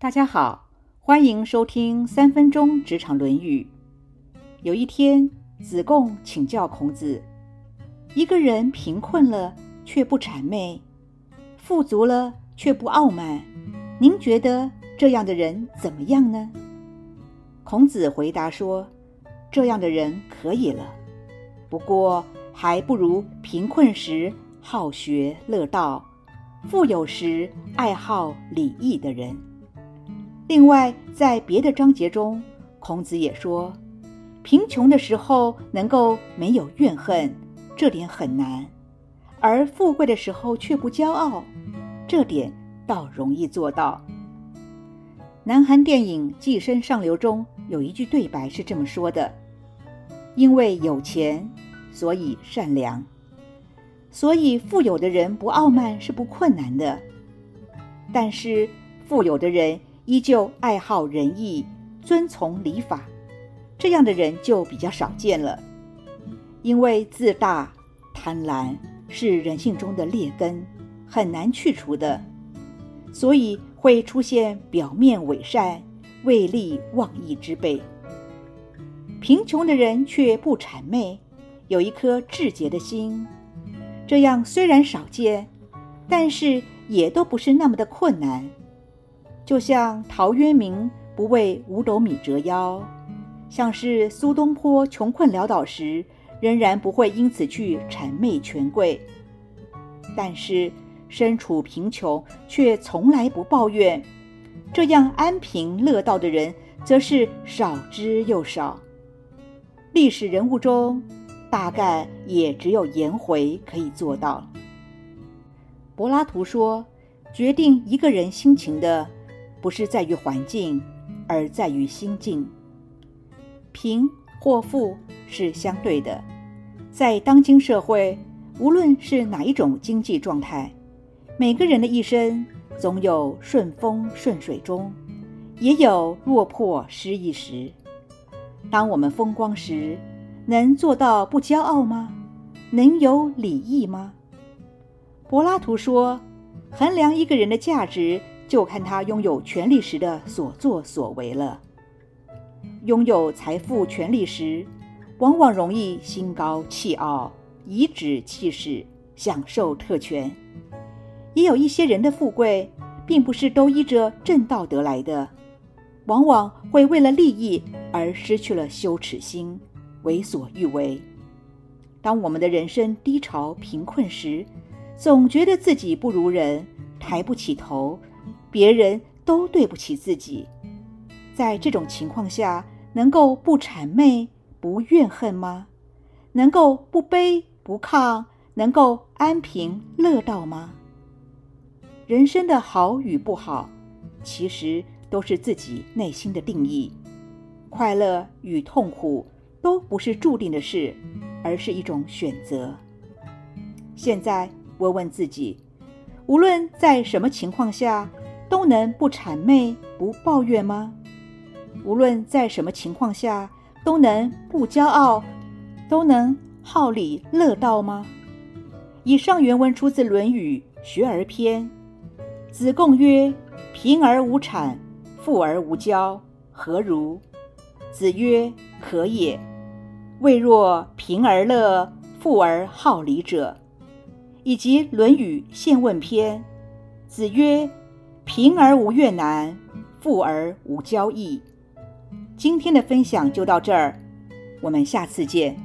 大家好，欢迎收听三分钟职场论语。有一天，子贡请教孔子：一个人贫困了却不谄媚，富足了却不傲慢，您觉得这样的人怎么样呢？孔子回答说：这样的人可以了，不过还不如贫困时好学乐道。富有时爱好礼义的人。另外，在别的章节中，孔子也说，贫穷的时候能够没有怨恨，这点很难；而富贵的时候却不骄傲，这点倒容易做到。南韩电影《寄生上流》中有一句对白是这么说的：“因为有钱，所以善良。”所以，富有的人不傲慢是不困难的，但是富有的人依旧爱好仁义、遵从礼法，这样的人就比较少见了。因为自大、贪婪是人性中的劣根，很难去除的，所以会出现表面伪善、为利忘义之辈。贫穷的人却不谄媚，有一颗至洁的心。这样虽然少见，但是也都不是那么的困难。就像陶渊明不为五斗米折腰，像是苏东坡穷困潦倒时，仍然不会因此去谄媚权贵。但是身处贫穷却从来不抱怨，这样安贫乐道的人，则是少之又少。历史人物中。大概也只有颜回可以做到。柏拉图说：“决定一个人心情的，不是在于环境，而在于心境。贫或富是相对的，在当今社会，无论是哪一种经济状态，每个人的一生总有顺风顺水中，也有落魄失意时。当我们风光时，能做到不骄傲吗？能有礼义吗？柏拉图说：“衡量一个人的价值，就看他拥有权力时的所作所为了。拥有财富、权力时，往往容易心高气傲，颐指气使，享受特权。也有一些人的富贵，并不是都依着正道得来的，往往会为了利益而失去了羞耻心。”为所欲为。当我们的人生低潮、贫困时，总觉得自己不如人，抬不起头，别人都对不起自己。在这种情况下，能够不谄媚、不怨恨吗？能够不卑不亢，能够安贫乐道吗？人生的好与不好，其实都是自己内心的定义。快乐与痛苦。都不是注定的事，而是一种选择。现在问问自己：无论在什么情况下，都能不谄媚、不抱怨吗？无论在什么情况下，都能不骄傲、都能好礼乐道吗？以上原文出自《论语·学而篇》。子贡曰：“贫而无谄，富而无骄，何如？”子曰：“可也。”未若贫而乐，富而好礼者，以及《论语·宪问篇》。子曰：“贫而无怨难，富而无骄易。”今天的分享就到这儿，我们下次见。